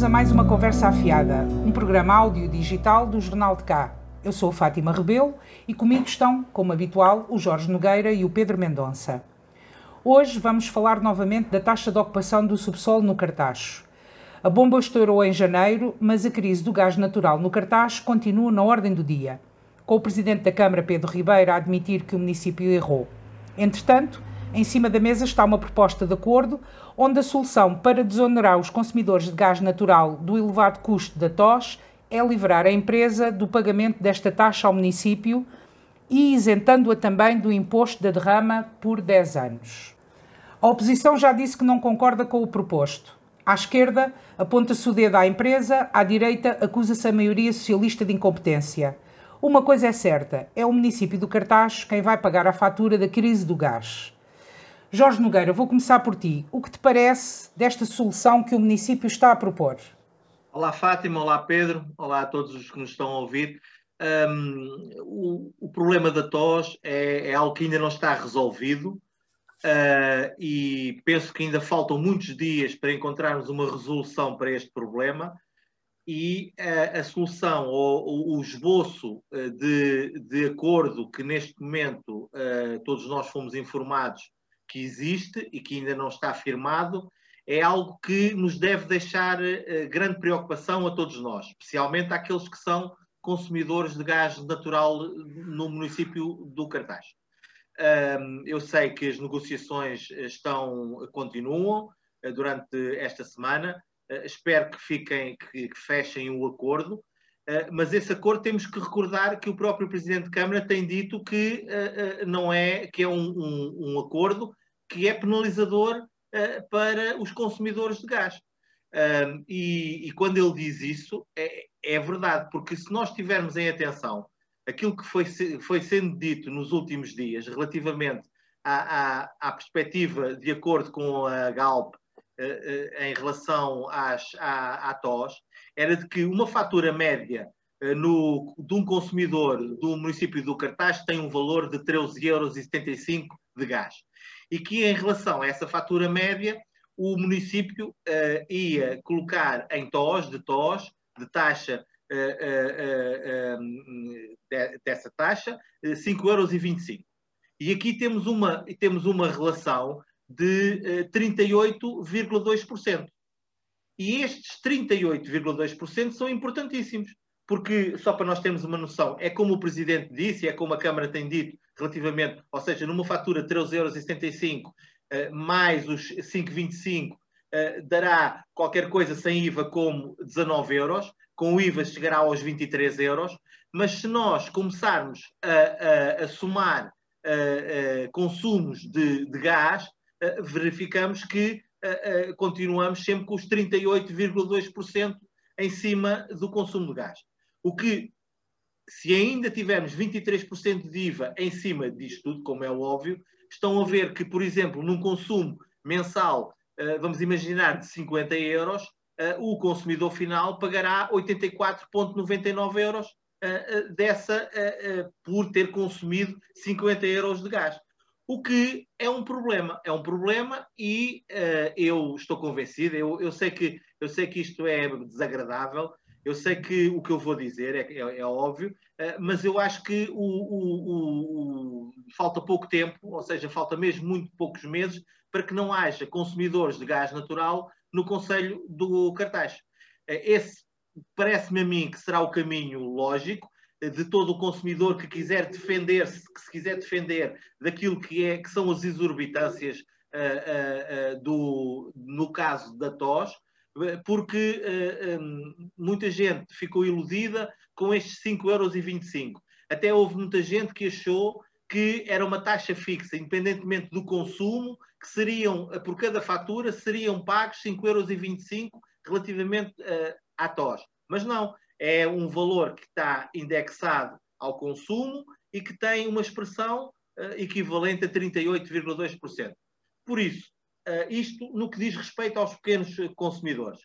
Bem-vindos a mais uma Conversa Afiada, um programa áudio-digital do Jornal de Cá. Eu sou Fátima Rebelo e comigo estão, como habitual, o Jorge Nogueira e o Pedro Mendonça. Hoje vamos falar novamente da taxa de ocupação do subsolo no Cartacho. A bomba estourou em janeiro, mas a crise do gás natural no Cartacho continua na ordem do dia, com o Presidente da Câmara, Pedro Ribeiro, a admitir que o município errou. Entretanto, em cima da mesa está uma proposta de acordo onde a solução para desonerar os consumidores de gás natural do elevado custo da TOS é livrar a empresa do pagamento desta taxa ao município e isentando-a também do imposto da derrama por 10 anos. A oposição já disse que não concorda com o proposto. À esquerda, aponta-se o dedo à empresa, à direita, acusa-se a maioria socialista de incompetência. Uma coisa é certa: é o município do Cartaz quem vai pagar a fatura da crise do gás. Jorge Nogueira, vou começar por ti. O que te parece desta solução que o município está a propor? Olá, Fátima. Olá, Pedro. Olá a todos os que nos estão a ouvir. Um, o, o, problema da tos é, é, algo que ainda não está resolvido uh, e penso que ainda faltam muitos dias para encontrarmos uma resolução para este problema e uh, a solução ou o esboço uh, de, de, acordo que neste momento todos nós fomos informados que existe e que ainda não está firmado, é algo que nos deve deixar uh, grande preocupação a todos nós, especialmente àqueles que são consumidores de gás natural no município do Cartaz. Um, eu sei que as negociações estão, continuam uh, durante esta semana, uh, espero que fiquem, que, que fechem o acordo, mas esse acordo temos que recordar que o próprio Presidente de Câmara tem dito que não é, que é um, um, um acordo que é penalizador uh, para os consumidores de gás. Um, e, e, quando ele diz isso, é, é, verdade, porque se nós tivermos em atenção aquilo que foi, foi sendo dito nos últimos dias relativamente à, à, à perspectiva de acordo com a Galp uh, uh, em relação às, à, à TOS, era de que uma fatura média no, de um consumidor do município do Cartaz tem um valor de 13,75 euros de gás e que, em relação a essa fatura média, o município uh, ia colocar em TOS, de TOS, de taxa uh, uh, de, dessa taxa, 5,25 euros. E aqui temos uma, temos uma relação de 38,2%. E estes 38,2% são importantíssimos, porque, só para nós termos uma noção, é como o Presidente disse, é como a Câmara tem dito, relativamente, ou seja, numa fatura de 13,75 euros uh, mais os 5,25 uh, eh, dará qualquer coisa sem IVA como 19 euros, com o IVA chegará aos 23 euros, mas se nós começarmos a, a, a somar uh, consumos de, de gás, verificamos que continuamos sempre com os 38,2% em cima do consumo de gás. O que se ainda tivermos 23% de IVA em cima disto tudo, como é óbvio, estão a ver que, por exemplo, num consumo mensal, eh, vamos imaginar, de 50 euros, eh, o consumidor final pagará 84,99 euros eh, dessa por ter consumido 50 euros de gás. O que é um problema, é um problema e eu estou convencido, eu, eu, sei que, eu sei que isto é desagradável, eu sei que o que eu vou dizer é, é, é óbvio, uh, mas eu acho que o, o, o, falta pouco tempo, ou seja, falta mesmo muito poucos meses, para que não haja consumidores de gás natural no Conselho do Cartaz. Uh, esse parece-me a mim que será o caminho lógico uh, de todo o consumidor que quiser defender-se, que se quiser defender daquilo que, é, que são as exorbitâncias do, no caso da TOS, porque uh, um, muita gente ficou iludida com estes 5,25 euros. Até houve muita gente que achou que era uma taxa fixa, independentemente do consumo, que seriam, eh, por cada fatura, seriam pagos 5,25 euros relativamente uh, à TOS. Mas não, é um valor que está indexado ao consumo e que tem uma expressão uh, equivalente a 38,2%. Por isso, isto no que diz respeito aos pequenos consumidores.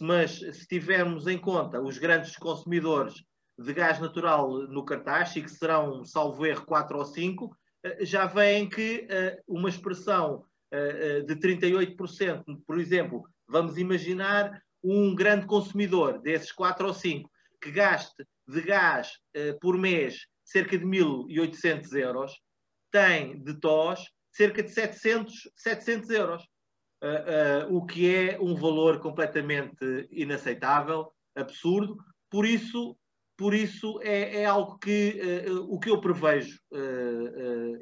Mas se tivermos em conta os grandes consumidores de gás natural no cartaz, e que serão, salvo erro, 4 ou 5, uh, já veem que uma expressão de 38%, por exemplo, vamos imaginar um grande consumidor desses 4 ou 5 que gaste de gás por mês cerca de 1.800 euros, tem de TOS cerca de 700, 700 euros, uh, uh, o que é um valor completamente inaceitável, absurdo. Por isso, por isso é, é algo que uh, o que eu prevejo,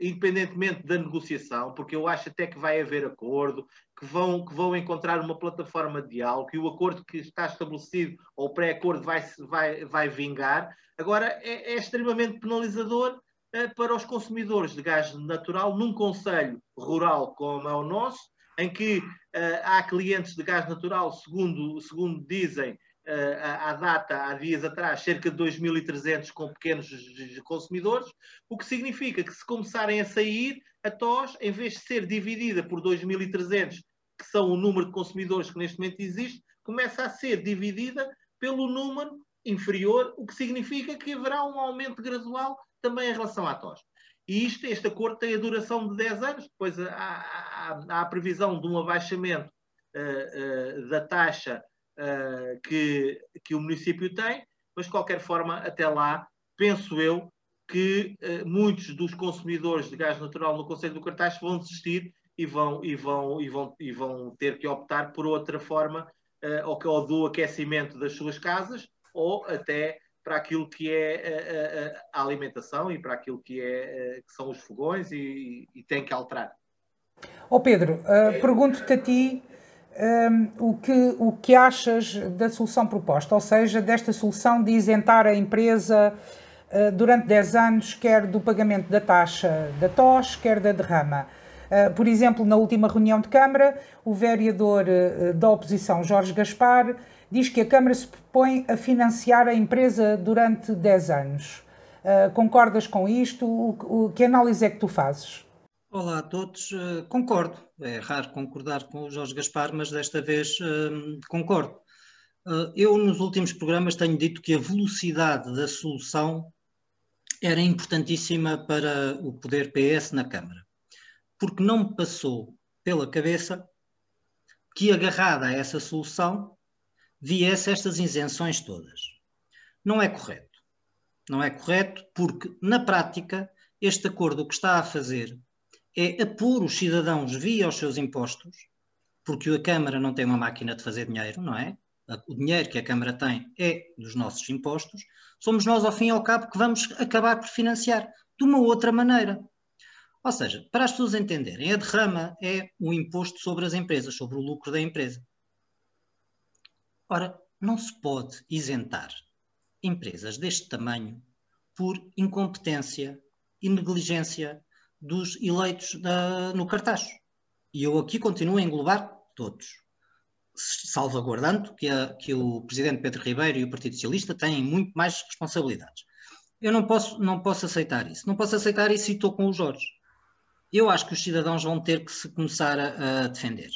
independentemente da negociação, porque eu acho até que vai haver acordo, que vão, que vão encontrar uma plataforma de diálogo, que o acordo que está estabelecido, ou o pré-acordo, vai, vai, vai vingar. Agora, é, é extremamente penalizador para os consumidores de gás natural num conselho rural como é o nosso, em que há clientes de gás natural, segundo, segundo dizem, à data, há dias atrás, cerca de 2.300 com pequenos consumidores, o que significa que se começarem a sair, a TOS, em vez de ser dividida por 2.300, que são o número de consumidores que neste momento existe, começa a ser dividida pelo número inferior, o que significa que haverá um aumento gradual também em relação à TOS. E isto, este acordo tem a duração de 10 anos, depois há, há, há a previsão de um abaixamento uh, uh, da taxa uh, que, que o município tem, mas de qualquer forma, até lá, penso eu que muitos dos consumidores de gás natural no Conselho do Cartaz vão desistir e vão, e vão, e vão, e vão ter que optar por outra forma, ou, ou do aquecimento das suas casas, ou até para aquilo que é a, a, a alimentação e para aquilo que, é, que são os fogões e, e tem que alterar. Ó oh Pedro, uh, pergunto-te a ti um, o, que, o que achas da solução proposta, ou seja, desta solução de isentar a empresa uh, durante 10 anos, quer do pagamento da taxa da TOS, quer da derrama. Uh, por exemplo, na última reunião de Câmara, o vereador da oposição, Jorge Gaspar, diz que a Câmara se propõe a financiar a empresa durante 10 anos. concordas com isto? O, o, que análise é que tu fazes? Olá a todos, uh, concordo. É raro concordar com o Jorge Gaspar, mas desta vez uh, concordo. Uh, eu, nos últimos programas, tenho dito que a velocidade da solução era importantíssima para o poder PS na Câmara, porque não me passou pela cabeça que, agarrada a essa solução, viesse estas isenções todas. Não é correto. Não é correto porque, na prática, este acordo que está a fazer é apor os cidadãos via os seus impostos, porque a Câmara não tem uma máquina de fazer dinheiro, não é? O dinheiro que a Câmara tem é dos nossos impostos. Somos nós, ao fim e ao cabo, que vamos acabar por financiar de uma outra maneira. Ou seja, para as pessoas entenderem, a derrama é o imposto sobre as empresas, sobre o lucro da empresa. Ora, não se pode isentar empresas deste tamanho por incompetência e negligência dos eleitos da, no cartaz. E eu aqui continuo a englobar todos, salvaguardando que, a, que o presidente Pedro Ribeiro e o Partido Socialista têm muito mais responsabilidades. Eu não posso, não posso aceitar isso. Não posso aceitar isso e estou com o Jorge. Eu acho que os cidadãos vão ter que se começar a, a defender.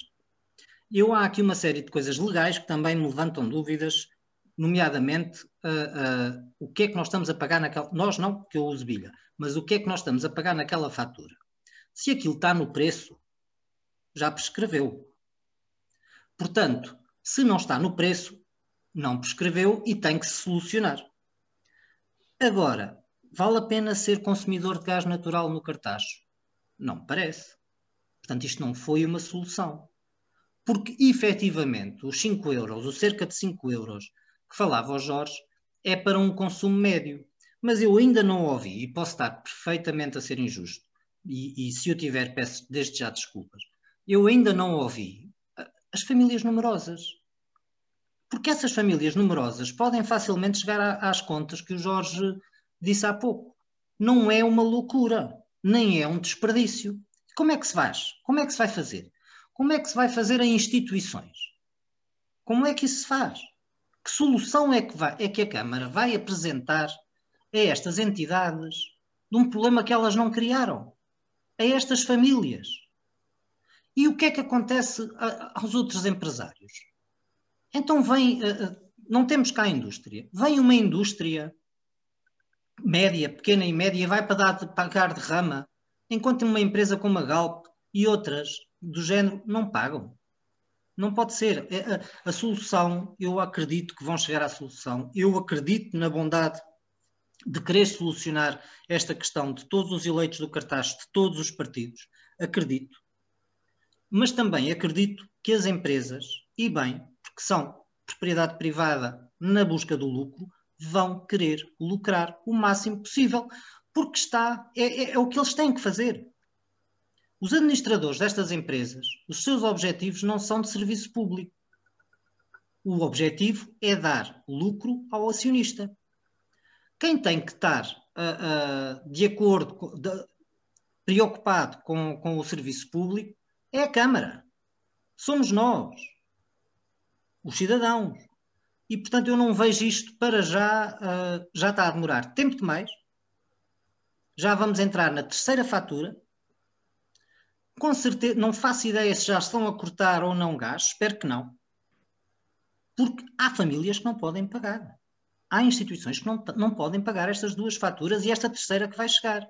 Eu há aqui uma série de coisas legais que também me levantam dúvidas, nomeadamente uh, uh, o que é que nós estamos a pagar naquela. Nós não, que eu uso bilha, mas o que é que nós estamos a pagar naquela fatura? Se aquilo está no preço, já prescreveu. Portanto, se não está no preço, não prescreveu e tem que se solucionar. Agora, vale a pena ser consumidor de gás natural no cartaz? Não parece. Portanto, isto não foi uma solução. Porque, efetivamente, os 5 euros, ou cerca de 5 euros, que falava o Jorge, é para um consumo médio mas eu ainda não ouvi, e posso estar perfeitamente a ser injusto, e, e se eu tiver, peço desde já desculpas, eu ainda não ouvi as famílias numerosas. Porque essas famílias numerosas podem facilmente chegar a, às contas que o Jorge disse há pouco. Não é uma loucura, nem é um desperdício. Como é que se faz? Como é que se vai fazer? Como é que se vai fazer em instituições? Como é que isso se faz? Que solução é que, vai, é que a Câmara vai apresentar a estas entidades de um problema que elas não criaram, a estas famílias. E o que é que acontece aos outros empresários? Então vem, eh, eh, não temos cá a indústria, vem uma indústria média, pequena e média, vai para dar, pagar de rama, enquanto uma empresa como a Galp e outras do género não pagam. Não pode ser. É, a, a, solução, eu acredito que vão chegar à solução. Eu acredito na bondade de querer solucionar esta questão de todos os eleitos do cartaz, de todos os partidos. Acredito. Mas também acredito que as empresas, e bem, porque são propriedade privada na busca do lucro, vão querer lucrar o máximo possível, porque está, é, é, é o que eles têm que fazer. Os administradores destas empresas, os seus objetivos não são de serviço público. O objetivo é dar lucro ao acionista. Quem tem que estar uh, uh, de acordo, de, preocupado com, com o serviço público, é a Câmara. Somos nós, os cidadãos. E, portanto, eu não vejo isto para já, uh, já está a demorar tempo demais. Já vamos entrar na terceira fatura. Com certeza, não faço ideia se já estão a cortar ou não gás, espero que não. Porque há famílias que não podem pagar. Há instituições que não, não podem pagar estas duas faturas e esta terceira que vai chegar.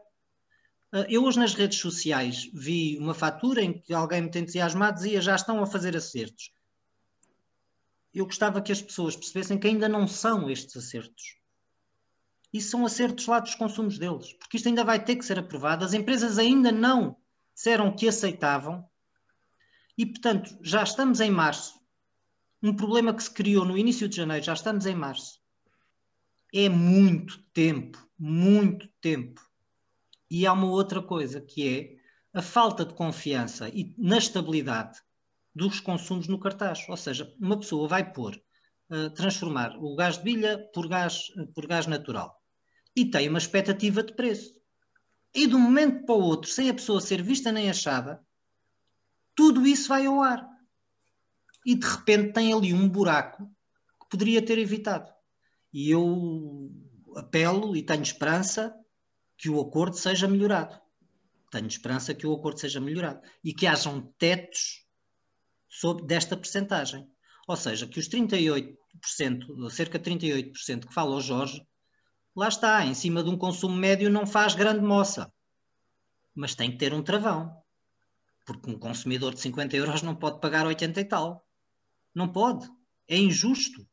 Ah, eu hoje nas redes sociais vi uma fatura em que alguém muito entusiasmado dizia já estão a fazer acertos. Eu gostava que as pessoas percebessem que ainda não são estes acertos. E são acertos lá dos consumos deles, porque isto ainda vai ter que ser aprovado. As empresas ainda não disseram que aceitavam e, portanto, já estamos em março. Um problema que se criou no início de janeiro, já estamos em março. É muito tempo, muito tempo e há uma outra coisa que é a falta de confiança e na estabilidade dos consumos no cartaz. Ou seja, uma pessoa vai pôr, uh, transformar o gás de bilha por gás, uh, por gás natural e tem uma expectativa de preço. E de um momento para o outro, sem a pessoa ser vista nem achada, tudo isso vai ao ar. E de repente tem ali um buraco que poderia ter evitado. E eu apelo e tenho esperança que o acordo seja melhorado. Tenho esperança que o acordo seja melhorado e que hajam tetos sobre desta percentagem. Ou seja, que os 38%, cerca de 38% que fala o Jorge, lá está, em cima de um consumo médio não faz grande moça. Mas tem que ter um travão. Porque um consumidor de 50 euros não pode pagar 80 e tal. Não pode. É injusto.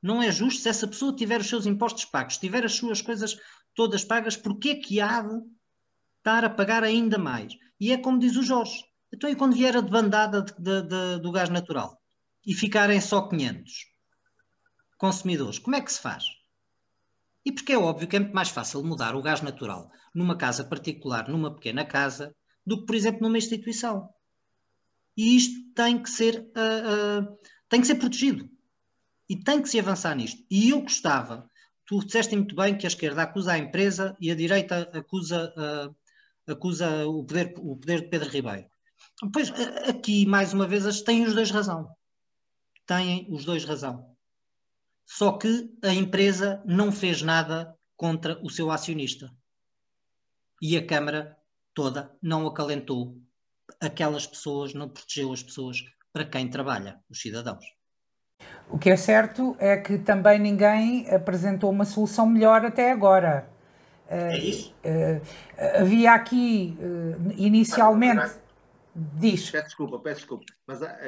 Não é justo se essa pessoa tiver os seus impostos pagos, tiver as suas coisas todas pagas, é que há de estar a pagar ainda mais? E é como diz o Jorge, então e quando vier a debandada de, de, de, do gás natural e ficarem só 500 consumidores, como é que se faz? E porque é óbvio que é muito mais fácil mudar o gás natural numa casa particular, numa pequena casa, do que, por exemplo, numa instituição. E isto tem que ser, uh, uh, tem que ser protegido. E tem que se avançar nisto. E eu gostava tu disseste muito bem que a esquerda acusa a empresa e a direita acusa, uh, acusa o, poder, o poder de Pedro Ribeiro. Pois aqui, mais uma vez, têm os dois razão. Têm os dois razão. Só que a empresa não fez nada contra o seu acionista. E a Câmara toda não acalentou aquelas pessoas, não protegeu as pessoas para quem trabalha, os cidadãos. O que é certo é que também ninguém apresentou uma solução melhor até agora. É isso. Uh, uh, havia aqui uh, inicialmente. Ah, Diz. Peço desculpa, peço desculpa. Mas há,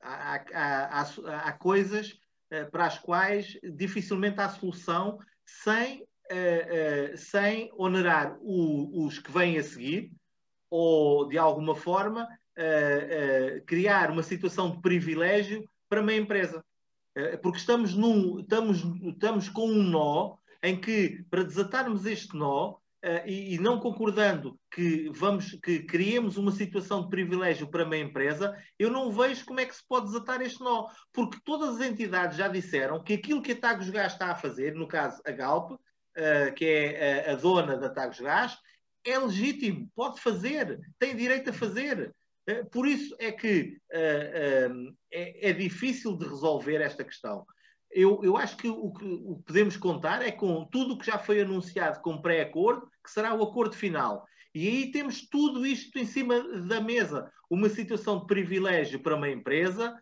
há, há, há coisas para as quais dificilmente há solução sem, sem onerar o, os que vêm a seguir ou, de alguma forma, criar uma situação de privilégio para uma empresa. Eh, porque estamos, num, estamos, estamos com um nó em que, para desatarmos este nó, Uh, e, e, não concordando que vamos que criemos uma situação de privilégio para uma empresa, eu não vejo como é que se pode desatar este nó, porque todas as entidades já disseram que aquilo que a Tagos Gás está a fazer, no caso a Galp, uh, que é a, a, dona da Tagos Gás, é legítimo, pode fazer, tem direito a fazer. Eh, por isso é que uh, é, é, difícil de resolver esta questão. Eu, eu acho que o, que o, que podemos contar é com tudo o que já foi anunciado como pré-acordo, que será o acordo final. E aí temos tudo isto em cima da mesa. Uma situação de privilégio para uma empresa,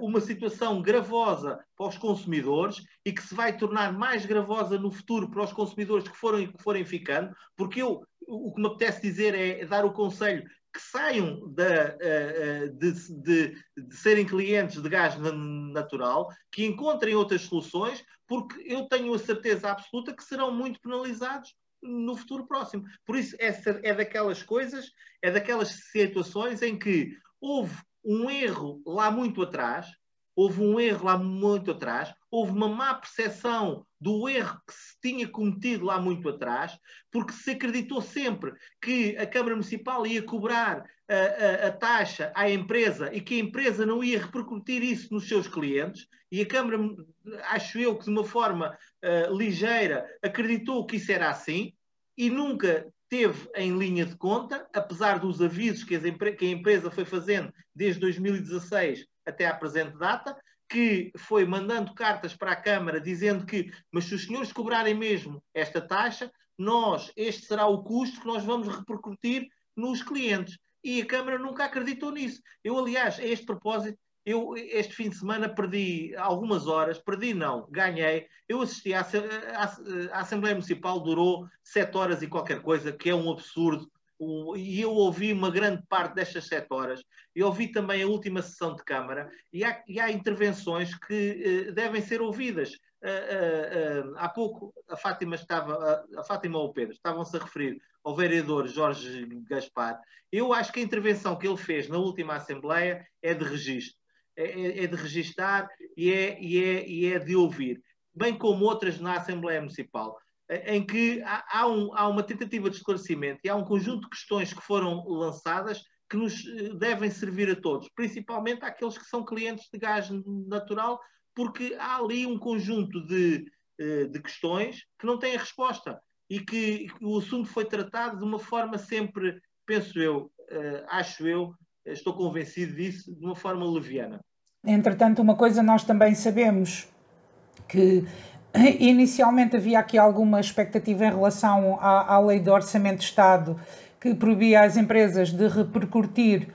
uma situação gravosa para os consumidores e que se vai tornar mais gravosa no futuro para os consumidores que forem, que forem ficando, porque eu, o que me apetece dizer é dar o conselho que saiam de, de, de, de, serem clientes de gás natural, que encontrem outras soluções, porque eu tenho a certeza absoluta que serão muito penalizados no futuro próximo. Por isso, essa é daquelas coisas, é daquelas situações em que houve um erro lá muito atrás, houve um erro lá muito atrás, houve uma má percepção do erro que se tinha cometido lá muito atrás, porque se acreditou sempre que a Câmara Municipal ia cobrar a, a, a, taxa à empresa e que a empresa não ia repercutir isso nos seus clientes, e a Câmara, acho eu que de uma forma uh, ligeira, acreditou que isso era assim e nunca teve em linha de conta, apesar dos avisos que, que a empresa foi fazendo desde 2016 até à presente data, que foi mandando cartas para a Câmara dizendo que, mas se os senhores cobrarem mesmo esta taxa, nós, este será o custo que nós vamos repercutir nos clientes. E a Câmara nunca acreditou nisso. Eu, aliás, a este propósito, eu este fim de semana perdi algumas horas, perdi não, ganhei. Eu assisti à, à, à Assembleia Municipal, durou sete horas e qualquer coisa, que é um absurdo e eu ouvi uma grande parte destas sete horas, e ouvi também a última sessão de Câmara, e há, e há intervenções que uh, devem ser ouvidas. Uh, uh, há pouco a Fátima estava, a Fátima ou o Pedro estavam-se a referir ao vereador Jorge Gaspar. Eu acho que a intervenção que ele fez na última Assembleia é de registro, é, é, é de registar e é, e, é, e é de ouvir, bem como outras na Assembleia Municipal em que há, há, um, há, uma tentativa de esclarecimento e há um conjunto de questões que foram lançadas que nos eh, devem servir a todos, principalmente àqueles que são clientes de gás natural, porque há ali um conjunto de, eh, de questões que não têm resposta e que o assunto foi tratado de uma forma sempre, penso eu, eh, acho eu, estou convencido disso, de uma forma leviana. Entretanto, uma coisa nós também sabemos que Inicialmente havia aqui alguma expectativa em relação à, à lei do Orçamento de Estado que proibia às empresas de repercutir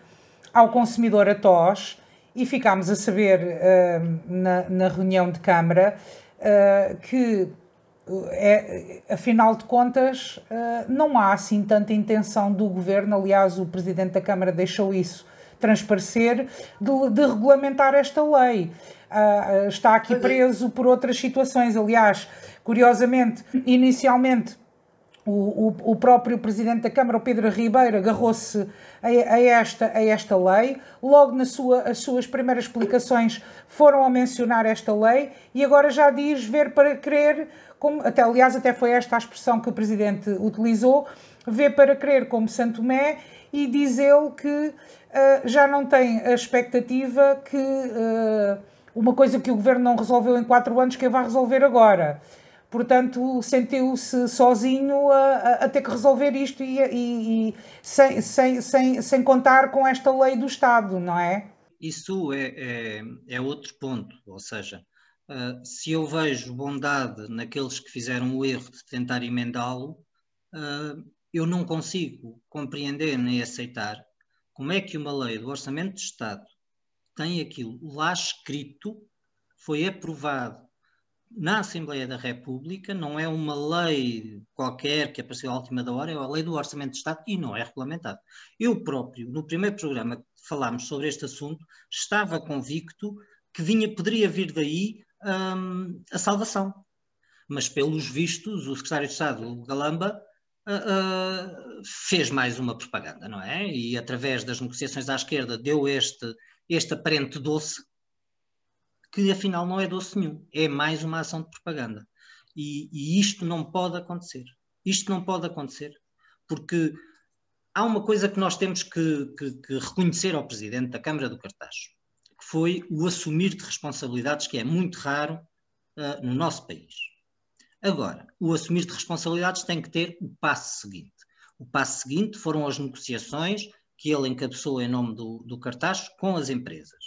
ao consumidor a TOS e ficámos a saber uh, na, na, reunião de Câmara uh, que, é, afinal de contas, uh, não há assim tanta intenção do governo. Aliás, o Presidente da Câmara deixou isso transparecer de, de regulamentar esta lei. Uh, está aqui é. preso por outras situações. Aliás, curiosamente, inicialmente o, o, o, próprio Presidente da Câmara, o Pedro Ribeiro, agarrou-se a, a, esta, a esta lei. Logo nas sua, as suas primeiras explicações foram a mencionar esta lei e agora já diz ver para crer, como, até, aliás, até foi esta a expressão que o Presidente utilizou, ver para crer como Santo Tomé e diz ele que uh, já não tem a expectativa que uh, uma coisa que o Governo não resolveu em quatro anos que ele vai resolver agora portanto sentiu-se sozinho a, a, ter que resolver isto e, e, e, sem, sem, sem, sem contar com esta lei do Estado, não é? Isso é, é, é outro ponto, ou seja, uh, se eu vejo bondade naqueles que fizeram o erro de tentar emendá-lo, uh, eu não consigo compreender nem aceitar como é que uma lei do Orçamento de Estado tem aquilo lá escrito, foi aprovado na Assembleia da República, não é uma lei qualquer que apareceu à última da hora, é a lei do Orçamento de Estado e não é regulamentado. Eu próprio, no primeiro programa que falámos sobre este assunto, estava convicto que vinha, poderia vir daí hum, a salvação. Mas, pelos vistos, o secretário de Estado, Galamba, uh, uh, fez mais uma propaganda, não é? E através das negociações à esquerda deu este, este aparente doce que afinal não é doce nenhum, é mais uma ação de propaganda. E, e isto não pode acontecer. Isto não pode acontecer, porque há uma coisa que nós temos que, que, que, reconhecer ao Presidente da Câmara do Cartacho, que foi o assumir de responsabilidades, que é muito raro uh, no nosso país. Agora, o assumir de responsabilidades tem que ter o passo seguinte. O passo seguinte foram as negociações que ele encabeçou em nome do, do Cartacho com as empresas.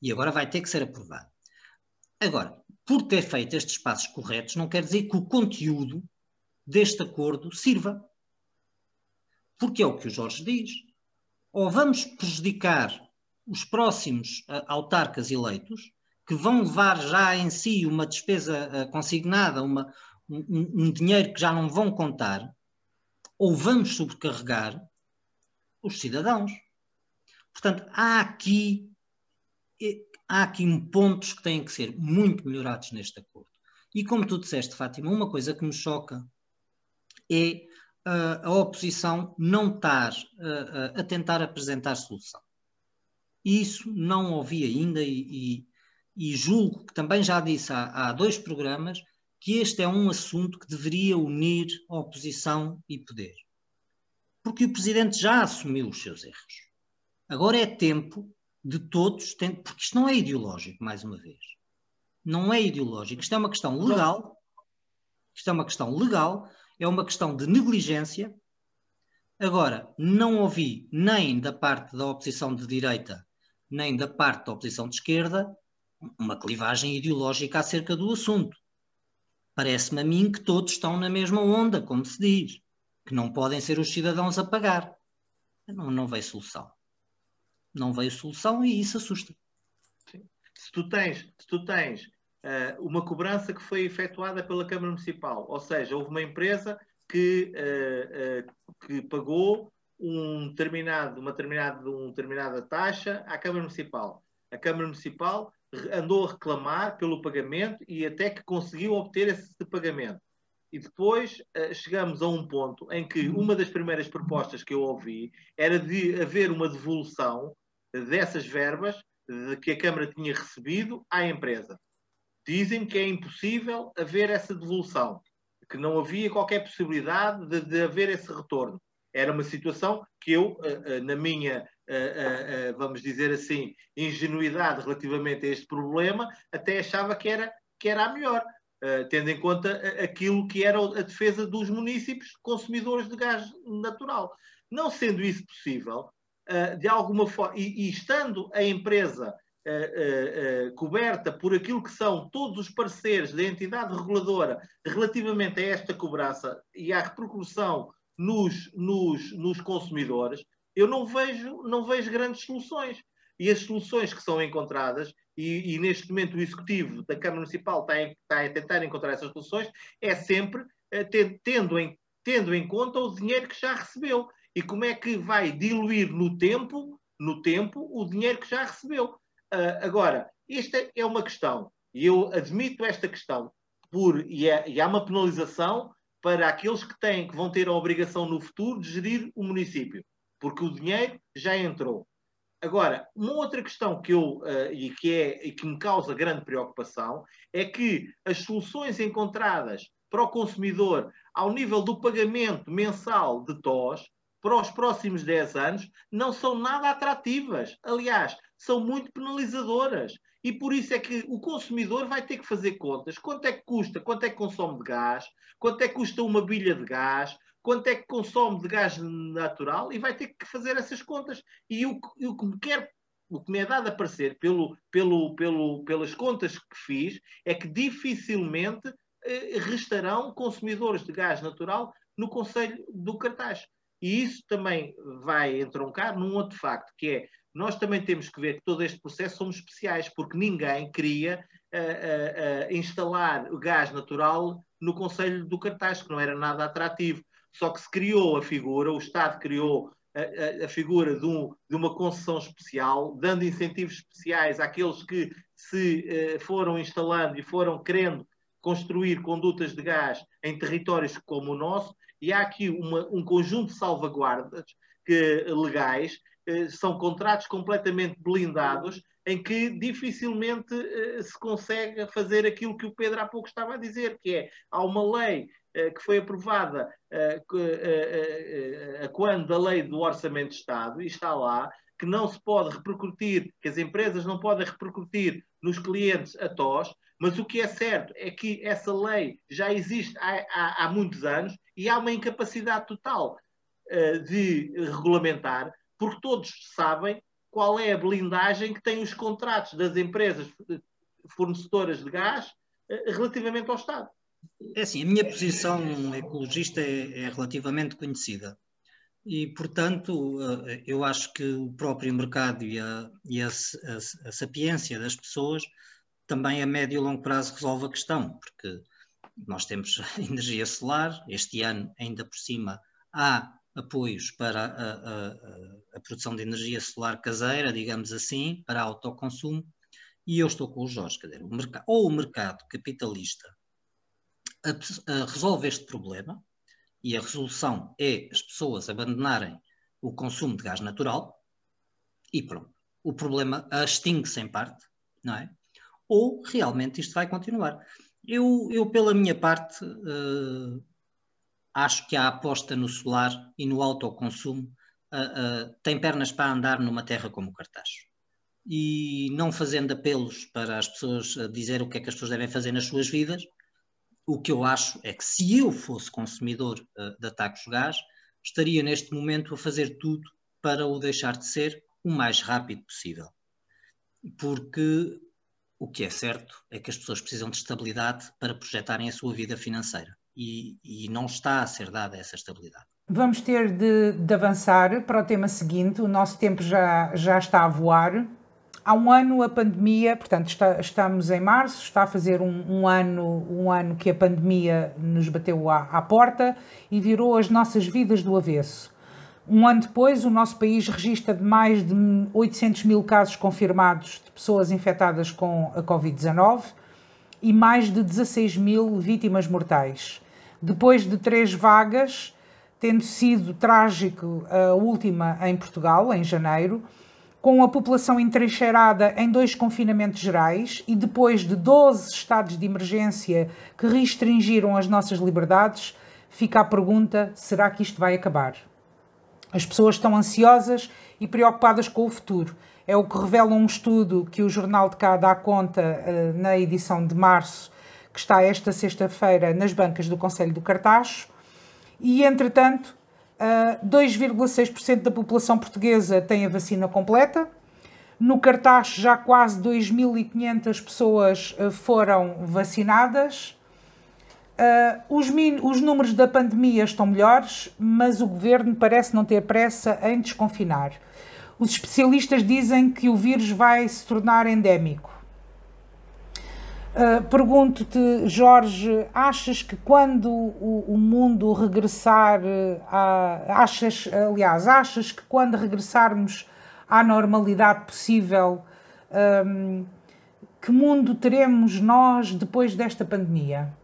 E agora vai ter que ser aprovado. Agora, por ter feito estes passos corretos, não quer dizer que o conteúdo deste acordo sirva. Porque é o que o Jorge diz. Ou vamos prejudicar os próximos uh, autarcas eleitos, que vão levar já em si uma despesa uh, consignada, uma, um, um dinheiro que já não vão contar, ou vamos sobrecarregar, Os cidadãos. Portanto, há aqui, há aqui pontos que têm que ser muito melhorados neste acordo. E como tu disseste, Fátima, uma coisa que me choca é uh, a oposição não estar uh, a tentar apresentar solução. Isso não ouvi ainda e, e, e julgo que também já disse há, há dois programas que este é um assunto que deveria unir oposição e poder. Porque o Presidente já assumiu os seus erros. Agora é tempo de todos, porque isto não é ideológico, mais uma vez. Não é ideológico, isto é uma questão legal, isto é uma questão legal, é uma questão de negligência. Agora, não ouvi nem da parte da oposição de direita, nem da parte da oposição de esquerda, uma clivagem ideológica acerca do assunto. Parece-me a mim que todos estão na mesma onda, como se diz, que não podem ser os cidadãos a pagar. Não, não veio solução. Não veio solução e isso assusta. Sim. Se tu tens, se tu tens uh, uma cobrança que foi efetuada pela Câmara Municipal, ou seja, houve uma empresa que, uh, uh, que pagou um determinado, uma determinada, uma determinada taxa à Câmara Municipal. A Câmara Municipal andou a reclamar pelo pagamento e até que conseguiu obter esse pagamento. E depois uh, chegamos a um ponto em que uma das primeiras propostas que eu ouvi era de haver uma devolução dessas verbas de que a Câmara tinha recebido à empresa. Dizem que é impossível haver essa devolução, que não havia qualquer possibilidade de, de haver esse retorno. Era uma situação que eu, uh, uh, na minha uh, uh, vamos dizer assim, ingenuidade relativamente a este problema, até achava que era, que era a melhor, uh, tendo em conta aquilo que era a defesa dos municípios consumidores de gás natural. Não sendo isso possível, de alguma forma, e, estando a empresa coberta por aquilo que são todos os pareceres da entidade reguladora relativamente a esta cobrança e à repercussão nos, nos, nos consumidores, eu não vejo, não vejo grandes soluções. E as soluções que são encontradas, e, e neste momento o Executivo da Câmara Municipal está, em, está a tentar encontrar essas soluções, é sempre uh, tendo, em, tendo em conta o dinheiro que já recebeu. E como é que vai diluir no tempo, no tempo o dinheiro que já recebeu. Uh, agora, esta é uma questão, e eu admito esta questão, por, e, é, e há uma penalização para aqueles que têm, que vão ter a obrigação no futuro de gerir o município porque o dinheiro já entrou. Agora, uma outra questão que eu uh, e que é e que me causa grande preocupação é que as soluções encontradas para o consumidor ao nível do pagamento mensal de TOS para os próximos 10 anos não são nada atrativas. Aliás, são muito penalizadoras. E por isso é que o consumidor vai ter que fazer contas. Quanto é que custa? Quanto é que consome de gás? Quanto é que custa uma bilha de gás? Quanto é que consome de gás natural e vai ter que fazer essas contas. E o, o que me quer o que me é dado a parecer pelo, pelo, pelo, pelas contas que fiz é que dificilmente eh, restarão consumidores de gás natural no Conselho do Cartaz. E isso também vai entroncar num outro facto, que é nós também temos que ver que todo este processo somos especiais, porque ninguém queria uh, uh, uh, instalar o gás natural no Conselho do Cartaz, que não era nada atrativo. Só que se criou a figura, o Estado criou a, a, a figura de, um, de, uma concessão especial, dando incentivos especiais àqueles que se eh, foram instalando e foram querendo construir condutas de gás em territórios como o nosso, e há aqui uma, um conjunto de salvaguardas que, legais, eh, são contratos completamente blindados, em que dificilmente eh, se consegue fazer aquilo que o Pedro há pouco estava a dizer, que é, há uma lei que foi aprovada eh, eh, quando a lei do Orçamento de Estado, e está lá, que não se pode repercutir, que as empresas não podem repercutir nos clientes a TOS, mas o que é certo é que essa lei já existe há, há, há muitos anos e há uma incapacidade total de regulamentar, porque todos sabem qual é a blindagem que têm os contratos das empresas fornecedoras de gás relativamente ao Estado. É assim, a minha posição ecologista é, é relativamente conhecida. E, portanto, eh, eu acho que o próprio mercado e, a, e a, a, a, sapiência das pessoas também a médio e longo prazo resolve a questão, porque nós temos energia solar, este ano, ainda por cima, há apoios para a, produção de energia solar caseira, digamos assim, para autoconsumo, e eu estou com o Jorge, quer dizer, o mercado, ou o mercado capitalista resolve este problema, e a resolução é as pessoas abandonarem o consumo de gás natural, e pronto, o problema extingue-se em parte, não é? Ou realmente isto vai continuar. Eu, eu pela minha parte, uh, acho que a aposta no solar e no autoconsumo uh, uh, tem pernas para andar numa terra como o Cartacho. E não fazendo apelos para as pessoas dizer o que é que as pessoas devem fazer nas suas vidas, o que eu acho é que se eu fosse consumidor uh, de atacos gás, estaria neste momento a fazer tudo para o deixar de ser o mais rápido possível. Porque o que é certo é que as pessoas precisam de estabilidade para projetarem a sua vida financeira e, e não está a ser dada essa estabilidade. Vamos ter de, de, avançar para o tema seguinte. O nosso tempo já, já está a voar. Há um ano a pandemia, portanto, está, estamos em março, está a fazer um, um, ano, um ano que a pandemia nos bateu à, à porta e virou as nossas vidas do avesso. Um ano depois, o nosso país registra mais de 800 mil casos confirmados de pessoas infectadas com a Covid-19 e mais de 16 mil vítimas mortais. Depois de três vagas, tendo sido trágico a última em Portugal, em janeiro, com a população entrincheirada em dois confinamentos gerais e depois de 12 estados de emergência que restringiram as nossas liberdades, fica a pergunta: será que isto vai acabar? As pessoas estão ansiosas e preocupadas com o futuro. É o que revela um estudo que o Jornal de Cá dá conta uh, na edição de março que está esta sexta-feira nas bancas do Conselho do Cartacho, e entretanto, 2,6% da população portuguesa tem a vacina completa. No Cartacho, já quase 2.500 pessoas eh, foram vacinadas. os, os números da pandemia estão melhores, mas o governo parece não ter pressa em desconfinar. Os especialistas dizem que o vírus vai se tornar endémico. Uh, Pergunto-te, Jorge, achas que quando o, o mundo regressar a. Achas, aliás, achas que quando regressarmos à normalidade possível, um, que mundo teremos nós depois desta pandemia?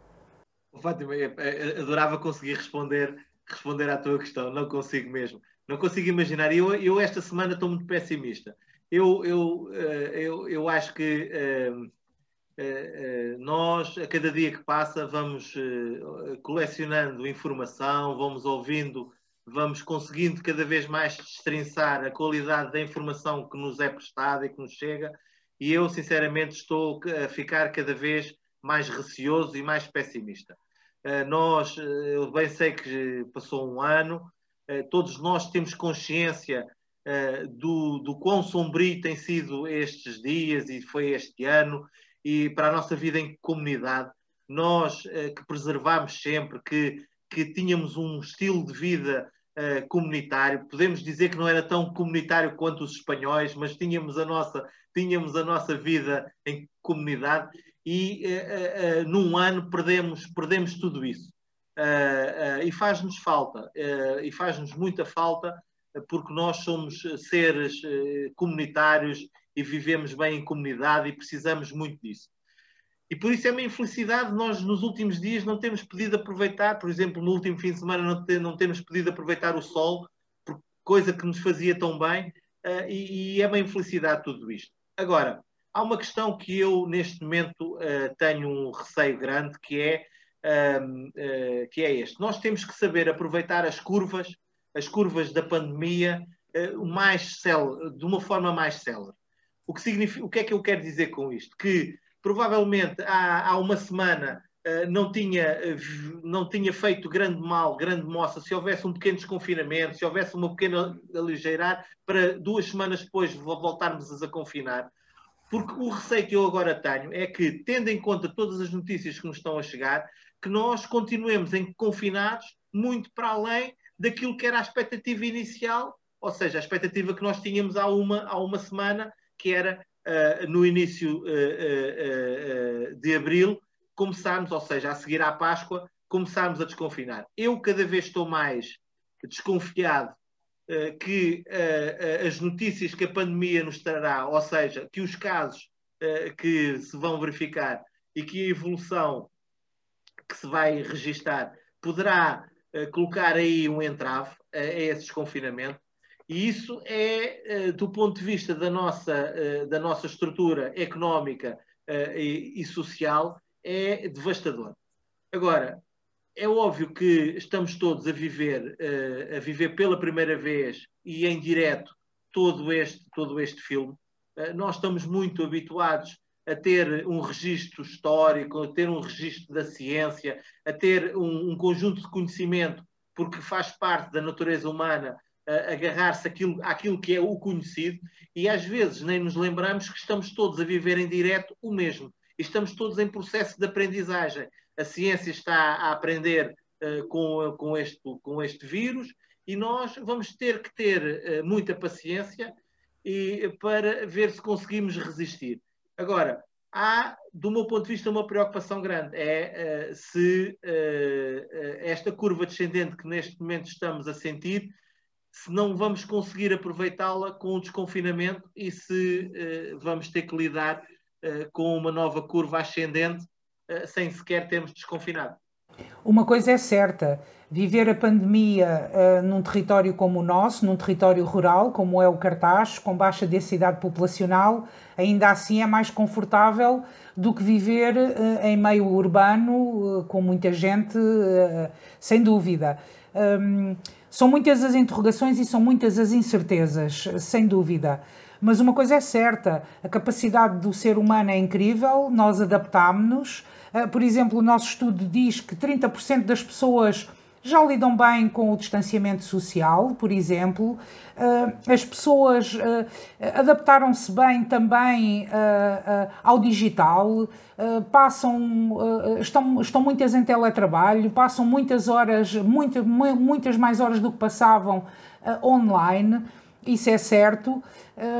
Fátima, adorava conseguir responder, responder à tua questão, não consigo mesmo. Não consigo imaginar. Eu, eu esta semana estou muito pessimista. Eu, eu, eu, eu acho que nós, a cada dia que passa, vamos eh, colecionando informação, vamos ouvindo, vamos conseguindo cada vez mais destrinçar a qualidade da informação que nos é prestada e que nos chega, e eu, sinceramente, estou a ficar cada vez mais receoso e mais pessimista. Nós, eu bem sei que passou um ano, todos nós temos consciência do, do quão sombrio tem sido estes dias e foi este ano, e para a nossa vida em comunidade. Nós eh, que preservamos sempre, que, que tínhamos um estilo de vida uh, comunitário, podemos dizer que não era tão comunitário quanto os espanhóis, mas tínhamos a nossa, tínhamos a nossa vida em comunidade e uh, uh, num ano perdemos, perdemos tudo isso. e faz-nos falta, e faz-nos muita falta, porque nós somos seres comunitários e vivemos bem em comunidade e precisamos muito disso. E por isso é uma infelicidade nós, nos últimos dias, não temos podido aproveitar, por exemplo, no último fim de semana, não, não temos podido aproveitar o sol, coisa que nos fazia tão bem, uh, e, e, é uma infelicidade tudo isto. Agora, há uma questão que eu, neste momento, uh, tenho um receio grande, que é, uh, que é este. Nós temos que saber aproveitar as curvas, as curvas da pandemia, mais de uma forma mais célere. O que, o que é que eu quero dizer com isto? Que provavelmente há, há uma semana uh, não, tinha, uh, não tinha feito grande mal, grande moça, se houvesse um pequeno desconfinamento, se houvesse uma pequena aligeirar, para duas semanas depois voltarmos a confinar. Porque o receio que eu agora tenho é que, tendo em conta todas as notícias que nos estão a chegar, que nós continuemos em confinados muito para além daquilo que era a expectativa inicial, ou seja, a expectativa que nós tínhamos há uma, há uma semana que era uh, no início uh, de abril, começarmos, ou seja, a seguir à Páscoa, começarmos a desconfinar. Eu cada vez estou mais desconfiado que as notícias que a pandemia nos trará, ou seja, que os casos que se vão verificar e que a evolução que se vai registar poderá colocar aí um entrave a esse desconfinamento. E isso é, do ponto de vista da nossa, da nossa estrutura económica e, e social, é devastador. Agora, é óbvio que estamos todos a viver, a viver pela primeira vez e em direto todo este, todo este filme. Nós estamos muito habituados a ter um registro histórico, a ter um registro da ciência, a ter um, um conjunto de conhecimento, porque faz parte da natureza humana agarrar-se àquilo, àquilo que é o conhecido, e às vezes nem nos lembramos que estamos todos a viver em direto o mesmo. E estamos todos em processo de aprendizagem a ciência está a aprender uh, com, com, este, com este vírus e nós vamos ter que ter uh, muita paciência e, para ver se conseguimos resistir. Agora, há, do meu ponto de vista, uma preocupação grande. É uh, se esta curva descendente que neste momento estamos a sentir, se não vamos conseguir aproveitá-la com o desconfinamento e se vamos ter que lidar com uma nova curva ascendente eh, sem sequer termos desconfinado. Uma coisa é certa, viver a pandemia uh, num território como o nosso, num território rural, como é o Cartaz, com baixa densidade populacional, ainda assim é mais confortável do que viver uh, em meio urbano, uh, com muita gente, sem dúvida. Um, são muitas as interrogações e são muitas as incertezas, sem dúvida. Mas uma coisa é certa: a capacidade do ser humano é incrível, nós adaptámos-nos. Ah, por exemplo, o nosso estudo diz que 30% das pessoas já lidam bem com o distanciamento social, por exemplo. Ah, as pessoas ah, adaptaram-se bem também ao digital, passam, estão, estão muitas em teletrabalho, passam muitas horas, muita, muitas mais horas do que passavam online isso é certo,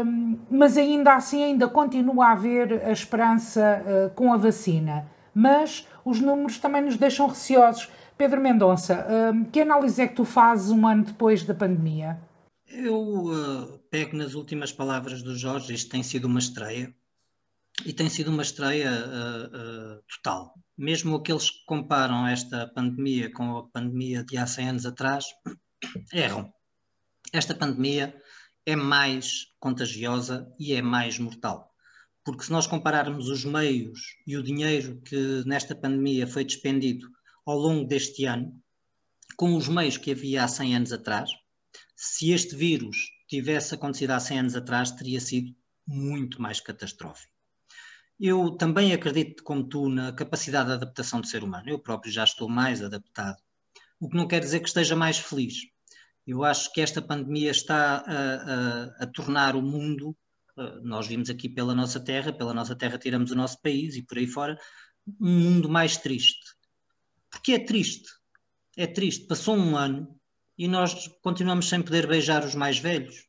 hum, mas ainda assim ainda continua a haver a esperança com a vacina. Mas os números também nos deixam receosos. Pedro Mendonça, hum, que análise é que tu fazes um ano depois da pandemia? Eu uh, pego nas últimas palavras do Jorge, isto tem sido uma estreia, e tem sido uma estreia uh, uh, total. Mesmo aqueles que comparam esta pandemia com a pandemia de há 100 anos atrás, erram. Esta pandemia é mais contagiosa e é mais mortal. Porque se nós compararmos os meios e o dinheiro que nesta pandemia foi despendido ao longo deste ano, com os meios que havia há 100 anos atrás, se este vírus tivesse acontecido há 100 anos atrás, teria sido muito mais catastrófico. Eu também acredito, como tu, na capacidade de adaptação do ser humano. Eu próprio já estou mais adaptado. O que não quer dizer que esteja mais feliz. Eu acho que esta pandemia está a, a, a tornar o mundo, nós vimos aqui pela nossa terra, pela nossa terra tiramos o nosso país e por aí fora, um mundo mais triste. Porque é triste. É triste. Passou um ano e nós continuamos sem poder beijar os mais velhos.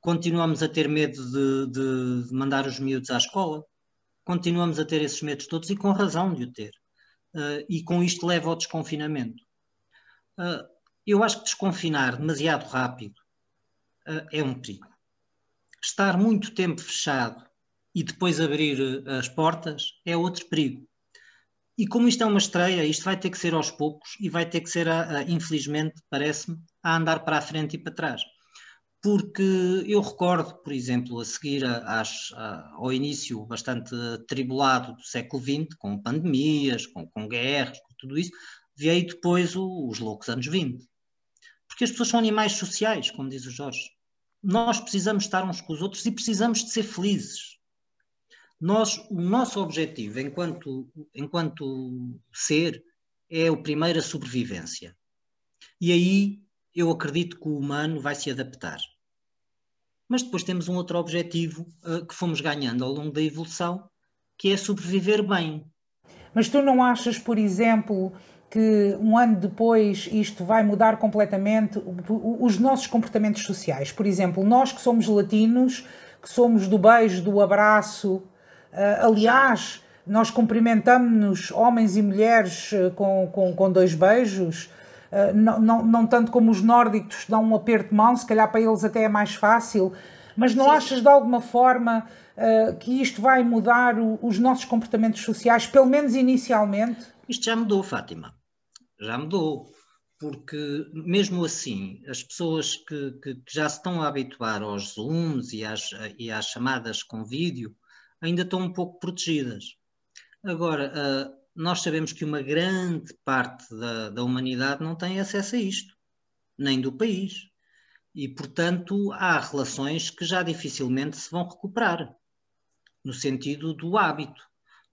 Continuamos a ter medo de, de, mandar os miúdos à escola. Continuamos a ter esses medos todos e com razão de o ter. Uh, e com isto leva ao desconfinamento. Uh, eu acho que desconfinar demasiado rápido uh, é um perigo. Estar muito tempo fechado e depois abrir as portas é outro perigo. E como isto é uma estreia, isto vai ter que ser aos poucos e vai ter que ser, uh, infelizmente, parece-me, a andar para a frente e para trás. Porque eu recordo, por exemplo, a seguir às, ao início bastante tribulado do século XX, com pandemias, com, com guerras, com tudo isso, veio depois o, os loucos anos 20 porque as pessoas são animais sociais, como diz o Jorge. Nós precisamos estar uns com os outros e precisamos de ser felizes. Nós, o nosso objetivo enquanto, enquanto ser é o primeiro a sobrevivência. E aí eu acredito que o humano vai se adaptar. Mas depois temos um outro objetivo uh, que fomos ganhando ao longo da evolução, que é sobreviver bem. Mas tu não achas, por exemplo, que um ano depois isto vai mudar completamente os nossos comportamentos sociais. Por exemplo, nós que somos latinos, que somos do beijo, do abraço, aliás, nós cumprimentamos-nos, homens e mulheres, eh, com, com, com dois beijos. uh, não, não, não tanto como os nórdicos dão um aperto de mão, se calhar para eles até é mais fácil, mas não Sim. achas de alguma forma uh, que isto vai mudar o, os nossos comportamentos sociais, pelo menos inicialmente? Isto já mudou, Fátima. Já mudou. Porque, mesmo assim, as pessoas que, que, que já se estão a habituar aos Zooms e às, e às chamadas com vídeo ainda estão um pouco protegidas. Agora, uh, nós sabemos que uma grande parte da, da humanidade não tem acesso a isto, nem do país. E, portanto, há relações que já dificilmente se vão recuperar, no sentido do hábito,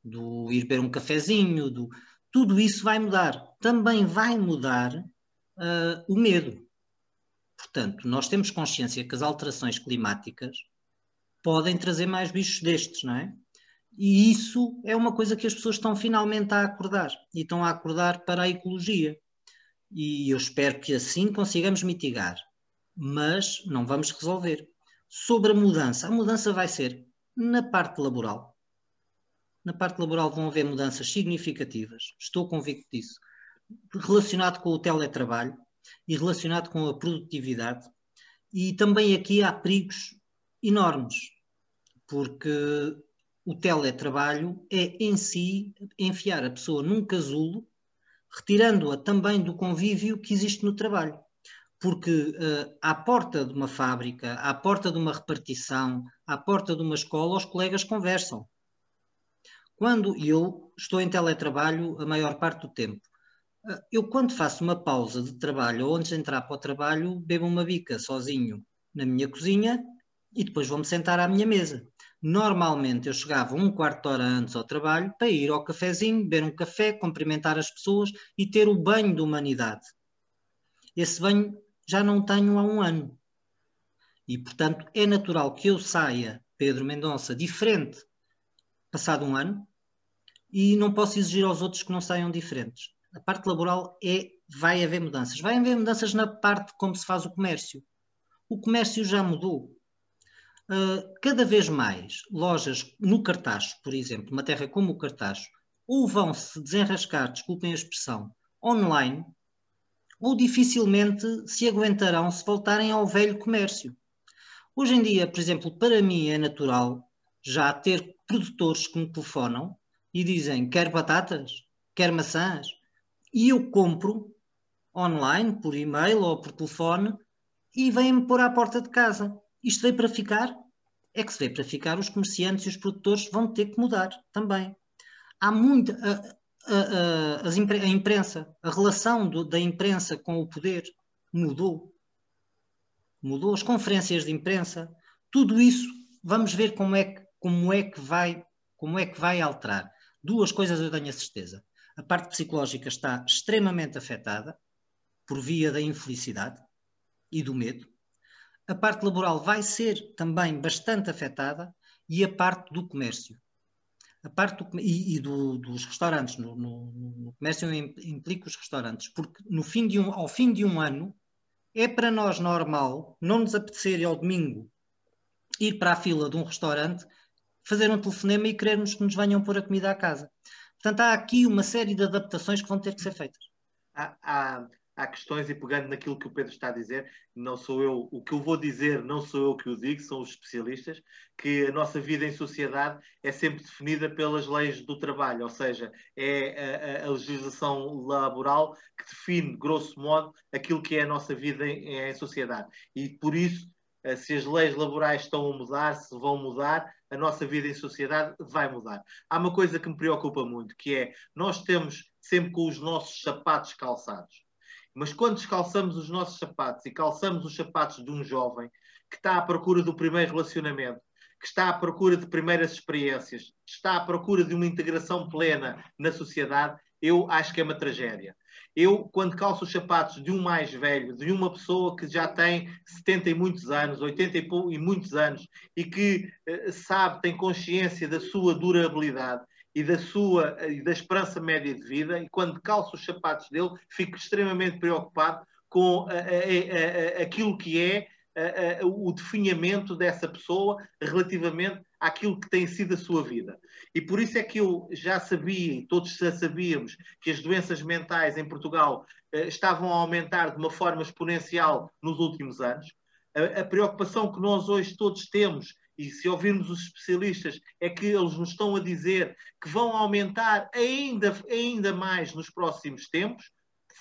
do ir beber um cafezinho, do... tudo isso vai mudar. Também vai mudar uh, o medo. Portanto, nós temos consciência que as alterações climáticas podem trazer mais bichos destes, não é? E isso é uma coisa que as pessoas estão finalmente a acordar e estão a acordar para a ecologia. E eu espero que assim consigamos mitigar, mas não vamos resolver. Sobre a mudança, a mudança vai ser na parte laboral. Na parte laboral vão haver mudanças significativas, estou convicto disso, relacionado com o teletrabalho e relacionado com a produtividade. E também aqui há perigos enormes, porque o teletrabalho é em si enfiar a pessoa num casulo, retirando-a também do convívio que existe no trabalho. Porque uh, à porta de uma fábrica, à porta de uma repartição, à porta de uma escola, os colegas conversam. Quando eu estou em teletrabalho a maior parte do tempo, uh, eu quando faço uma pausa de trabalho ou antes de entrar para o trabalho, bebo uma bica sozinho na minha cozinha e depois vou-me sentar à minha mesa. Normalmente eu chegava um quarto de hora antes ao trabalho para ir ao cafezinho, beber um café, cumprimentar as pessoas e ter o banho de humanidade. Esse banho já não tenho há um ano. E, portanto, é natural que eu saia, Pedro Mendonça, diferente, passado um ano, e não posso exigir aos outros que não saiam diferentes. A parte laboral é, vai haver mudanças. Vai haver mudanças na parte como se faz o comércio. O comércio já mudou. Uh, cada vez mais lojas no Cartacho, por exemplo, uma terra como o Cartacho, ou vão se desenrascar, desculpem a expressão, online, ou dificilmente se aguentarão se voltarem ao velho comércio. Hoje em dia, por exemplo, para mim é natural já ter produtores que me telefonam e dizem quer batatas, quer maçãs, e eu compro online, por e-mail ou por telefone, e vêm-me pôr à porta de casa isto veio para ficar? É que se veio para ficar, os comerciantes e os produtores vão ter que mudar também. Há muita. A, a, a, a imprensa, a relação do, da imprensa com o poder mudou. Mudou as conferências de imprensa, tudo isso, vamos ver como é que, como é que, vai, como é que vai alterar. Duas coisas eu tenho a certeza. A parte psicológica está extremamente afetada por via da infelicidade e do medo a parte laboral vai ser também bastante afetada e a parte do comércio. A parte do, e, e do, dos restaurantes, no, no, no comércio implica os restaurantes, porque no fim de um, ao fim de um ano é para nós normal não nos apetecer ao domingo ir para a fila de um restaurante, fazer um telefonema e querermos que nos venham pôr a comida à casa. Portanto, há aqui uma série de adaptações que vão ter que ser feitas. Há, há questões, e pegando naquilo que o Pedro está a dizer, não sou eu, o que eu vou dizer não sou eu que o digo, são os especialistas, que a nossa vida em sociedade é sempre definida pelas leis do trabalho, ou seja, é a, a legislação laboral que define, grosso modo, aquilo que é a nossa vida em, em sociedade. E por isso, eh, se as leis laborais estão a mudar, se vão mudar, a nossa vida em sociedade vai mudar. Há uma coisa que me preocupa muito, que é nós temos sempre com os nossos sapatos calçados. Mas quando descalçamos os nossos sapatos e calçamos os sapatos de um jovem que está à procura do primeiro relacionamento, que está à procura de primeiras experiências, está à procura de uma integração plena na sociedade, eu acho que é uma tragédia. Eu, quando calço os sapatos de um mais velho, de uma pessoa que já tem 70 e muitos anos, 80 e muitos anos, e que eh, sabe, tem consciência da sua durabilidade, e da sua e da esperança média de vida, e quando calço os sapatos dele, fico extremamente preocupado com a, a, a, aquilo que é o definhamento dessa pessoa relativamente àquilo que tem sido a sua vida. E por isso é que eu já sabia, todos já sabíamos, que as doenças mentais em Portugal estavam a aumentar de uma forma exponencial nos últimos anos. A preocupação que nós hoje todos temos e se ouvirmos os especialistas, é que eles nos estão a dizer que vão aumentar ainda, ainda mais nos próximos tempos,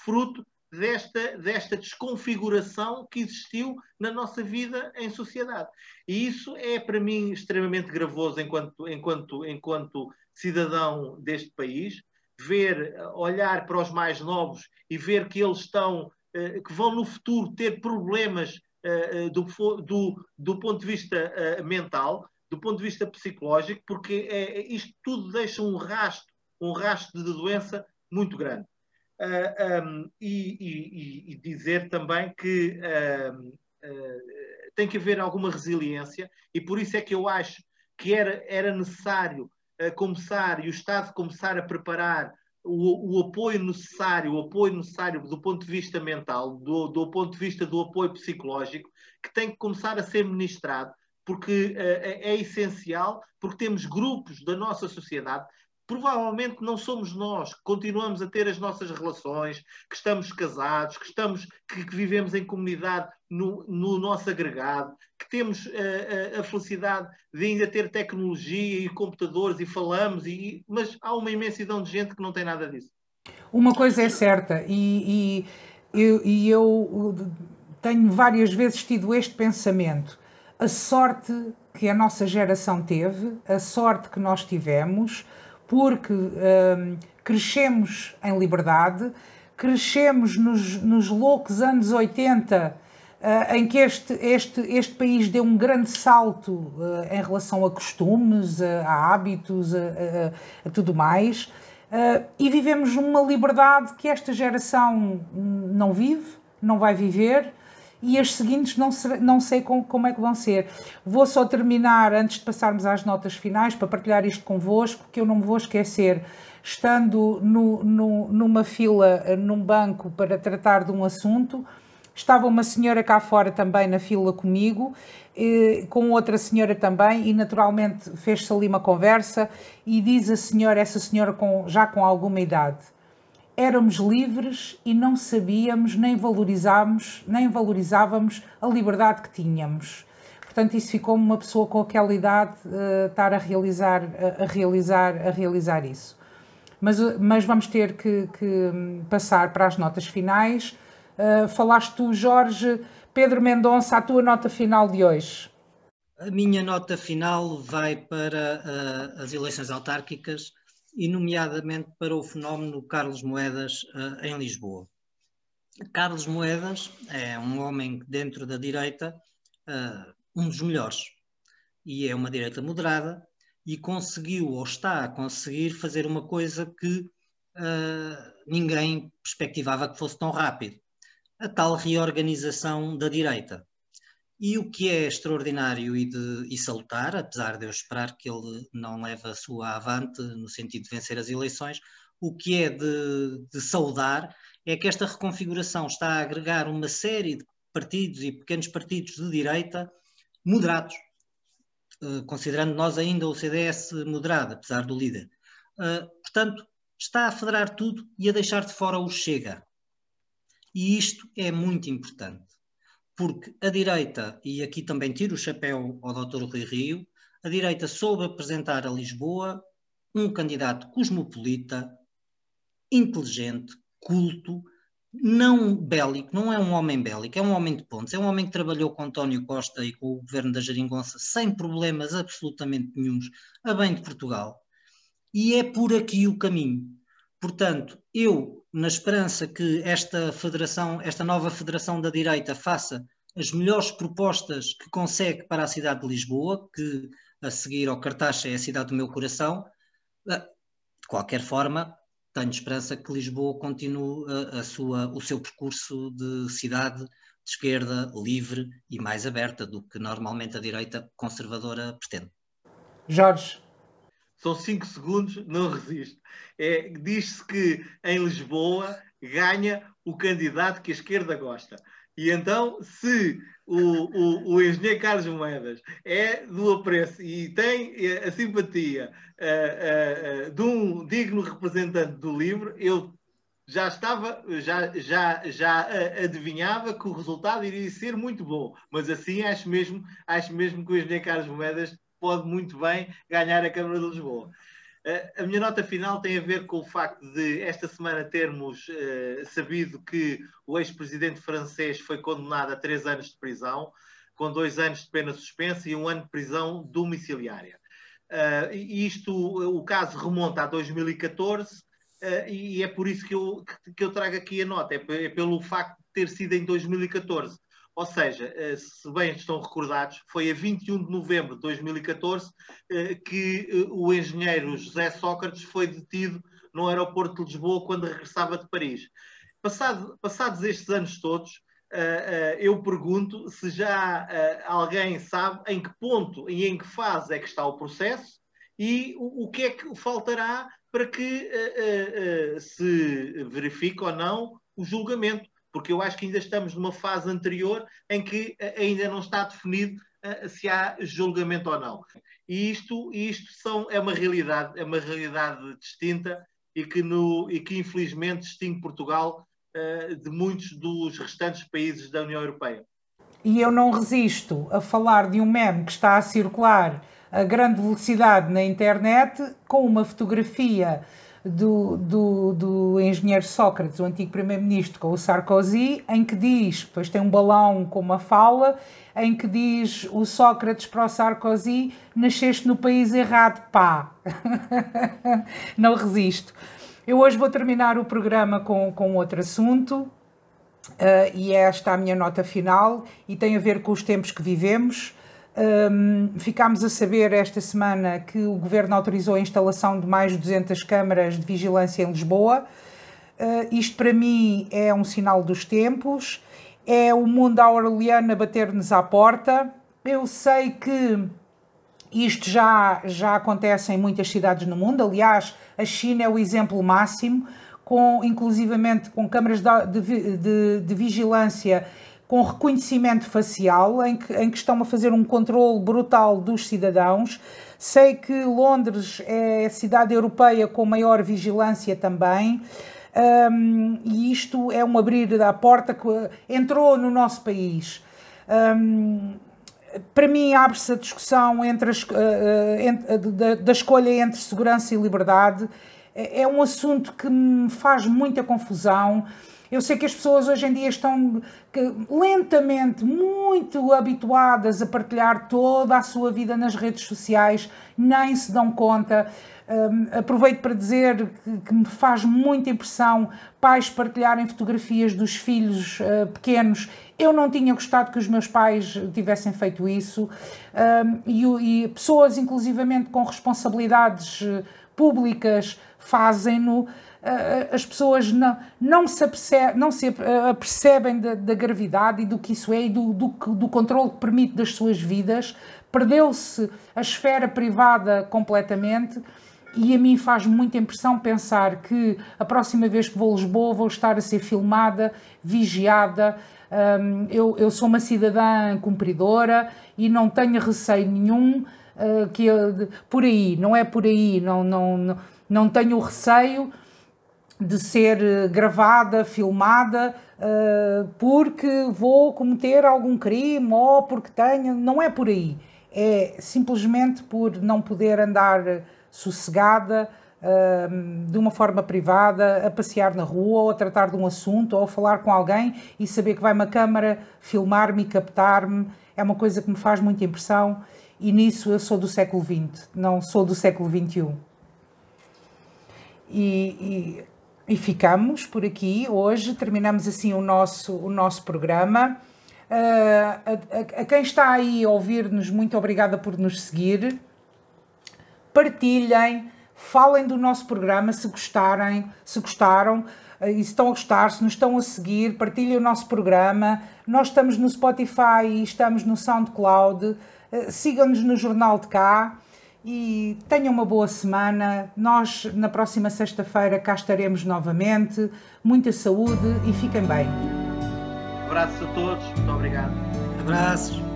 fruto desta, desta desconfiguração que existiu na nossa vida em sociedade. E isso é, para mim, extremamente gravoso enquanto, enquanto, enquanto cidadão deste país, ver, olhar para os mais novos e ver que eles estão, eh, que vão no futuro ter problemas do, do, do ponto de vista eh, mental, do ponto de vista psicológico, porque é, isto tudo deixa um rastro, um rastro de doença muito grande. Uh, um, e, e, e, dizer também que uh, uh, tem que haver alguma resiliência, e por isso é que eu acho que era, era necessário começar e o Estado começar a preparar o, o, apoio necessário, o apoio necessário do ponto de vista mental, do, do ponto de vista do apoio psicológico, que tem que começar a ser ministrado, porque uh, é, é essencial, porque temos grupos da nossa sociedade provavelmente não somos nós que continuamos a ter as nossas relações, que estamos casados, que, estamos, que, que vivemos em comunidade no, no, nosso agregado, que temos a, eh, a, a, felicidade de ainda ter tecnologia e computadores e falamos, e, mas há uma imensidão de gente que não tem nada disso. Uma coisa é certa, e, e, e eu tenho várias vezes tido este pensamento. A sorte que a nossa geração teve, a sorte que nós tivemos, porque um, crescemos em liberdade, crescemos nos, nos loucos anos 80, uh, em que este, este, este país deu um grande salto uh, em relação a costumes, a, a hábitos, a, a, a, tudo mais, uh, e vivemos numa liberdade que esta geração não vive, não vai viver e as seguintes não, ser, não sei com, como é que vão ser. Vou só terminar, antes de passarmos às notas finais, para partilhar isto convosco, que eu não me vou esquecer. Estando no, no, numa fila, num banco, para tratar de um assunto, estava uma senhora cá fora também na fila comigo, com outra senhora também, e naturalmente fez-se ali uma conversa, e diz a senhora, essa senhora com, já com alguma idade, éramos livres e não sabíamos nem valorizávamos, nem valorizávamos a liberdade que tínhamos. Portanto, isso ficou uma pessoa com aquela idade uh, estar a realizar, a, a, realizar, a realizar isso. Mas, mas vamos ter que, que passar para as notas finais. Uh, falaste tu, Jorge. Pedro Mendonça, a tua nota final de hoje. A minha nota final vai para uh, as eleições autárquicas e, nomeadamente, para o fenómeno Carlos Moedas uh, em Lisboa. Carlos Moedas é um homem dentro da direita, uh, um dos melhores, e é uma direita moderada, e conseguiu, ou está a conseguir, fazer uma coisa que uh, ninguém perspectivava que fosse tão rápido: a tal reorganização da direita. E o que é extraordinário e, de, e salutar, apesar de eu esperar que ele não leve a sua avante no sentido de vencer as eleições, o que é de, de saudar é que esta reconfiguração está a agregar uma série de partidos e pequenos partidos de direita moderados, uh, considerando nós ainda o CDS moderado, apesar do líder. Uh, portanto, está a federar tudo e a deixar de fora o Chega. E isto é muito importante porque a direita, e aqui também tiro o chapéu ao Dr. Rui Rio, a direita soube apresentar a Lisboa um candidato cosmopolita, inteligente, culto, não bélico, não é um homem bélico, é um homem de pontos, é um homem que trabalhou com António Costa e com o governo da Jeringonça sem problemas absolutamente nenhums, a bem de Portugal. E é por aqui o caminho. Portanto, eu, na esperança que esta federação, esta nova federação da direita faça as melhores propostas que consegue para a cidade de Lisboa, que a seguir ao Cartaxa é a cidade do meu coração, eh, de qualquer forma, tenho esperança que Lisboa continue a, eh, a sua, o seu percurso de cidade de esquerda livre e mais aberta do que normalmente a direita conservadora pretende. Jorge, são cinco segundos, não resisto. É, Diz-se que em Lisboa ganha o candidato que a esquerda gosta. E então, se o, o, o, engenheiro Carlos Moedas é do apreço e tem a simpatia uh, uh, uh, de um digno representante do livro, eu já estava, já, já, já adivinhava que o resultado iria ser muito bom. Mas assim acho mesmo, acho mesmo que o engenheiro Carlos Moedas pode muito bem ganhar a Câmara de Lisboa. A minha nota final tem a ver com o facto de esta semana termos uh, sabido que o ex-presidente francês foi condenado a três anos de prisão, com dois anos de pena suspensa e um ano de prisão domiciliária. Uh, isto, o caso remonta a 2014 uh, e é por isso que eu, que eu trago aqui a nota, é, é pelo facto de ter sido em 2014. Ou seja, eh, se bem estão recordados, foi a 21 de novembro de 2014 eh, que eh, o engenheiro José Sócrates foi detido no aeroporto de Lisboa quando regressava de Paris. Passado, passados estes anos todos, eu pergunto se já alguém sabe em que ponto e em que fase é que está o processo e o que é que faltará para que se verifique ou não o julgamento porque eu acho que ainda estamos numa fase anterior em que eh, ainda não está definido uh, se há julgamento ou não. E isto, isto são, é uma realidade, é uma realidade distinta e que, no, e que infelizmente distingue Portugal uh, de muitos dos restantes países da União Europeia. E eu não resisto a falar de um meme que está a circular a grande velocidade na internet com uma fotografia do, do, do engenheiro Sócrates, o antigo primeiro-ministro, com o Sarkozy, em que diz, depois tem um balão com uma fala, em que diz o Sócrates para o Sarkozy: nasceste no país errado, pá. Não resisto. Eu hoje vou terminar o programa com, com outro assunto, uh, e é esta a minha nota final, e tem a ver com os tempos que vivemos. Um, ficámos a saber esta semana que o Governo autorizou a instalação de mais de 200 câmaras de vigilância em Lisboa. Uh, isto para mim é um sinal dos tempos, é o mundo aureliano a bater-nos à porta. Eu sei que isto já, já acontece em muitas cidades no mundo, aliás, a China é o exemplo máximo, com, inclusivamente com câmaras de, de, de, de vigilância com reconhecimento facial, em que, em que estão a fazer um controle brutal dos cidadãos. Sei que Londres é a cidade europeia com maior vigilância também. Um, e isto é um abrir da porta que entrou no nosso país. Um, para mim, abre-se a discussão entre uh, entre, da, da escolha entre segurança e liberdade. É, é um assunto que me faz muita confusão. Eu sei que as pessoas hoje em dia estão lentamente muito habituadas a partilhar toda a sua vida nas redes sociais, nem se dão conta. Um, aproveito para dizer que, que, me faz muita impressão pais partilharem fotografias dos filhos uh, pequenos. Eu não tinha gostado que os meus pais tivessem feito isso. Um, e, e, pessoas, inclusivamente com responsabilidades uh, públicas, fazem-no as pessoas não, não se, apercebem, não se apercebem da, da, gravidade e do que isso é e do, do, do controle que permite das suas vidas. Perdeu-se a esfera privada completamente e a mim faz muita impressão pensar que a próxima vez que vou a Lisboa vou estar a ser filmada, vigiada. Um, eu, eu, sou uma cidadã cumpridora e não tenho receio nenhum uh, que eu, por aí, não é por aí, não, não, não, não tenho receio de ser eh, gravada, filmada, uh, porque vou cometer algum crime ou porque tenho. Não é por aí. É simplesmente por não poder andar sossegada, uh, de uma forma privada, a passear na rua ou a tratar de um assunto ou a falar com alguém e saber que vai uma câmara filmar-me e captar-me. É uma coisa que me faz muita impressão e nisso eu sou do século XX, não sou do século XXI. E, e e ficamos por aqui hoje, terminamos assim o nosso, o nosso programa. Uh, a, a, a, quem está aí a ouvir-nos, muito obrigada por nos seguir. Partilhem, falem do nosso programa se gostarem, se gostaram uh, e se estão a gostar, se nos estão a seguir, partilhem o nosso programa. Nós estamos no Spotify e estamos no SoundCloud. Uh, Sigam-nos no Jornal de Cá e tenham uma boa semana. Nós, na próxima sexta-feira, cá estaremos novamente. Muita saúde e fiquem bem. abraço a todos. Muito obrigado. Abraços.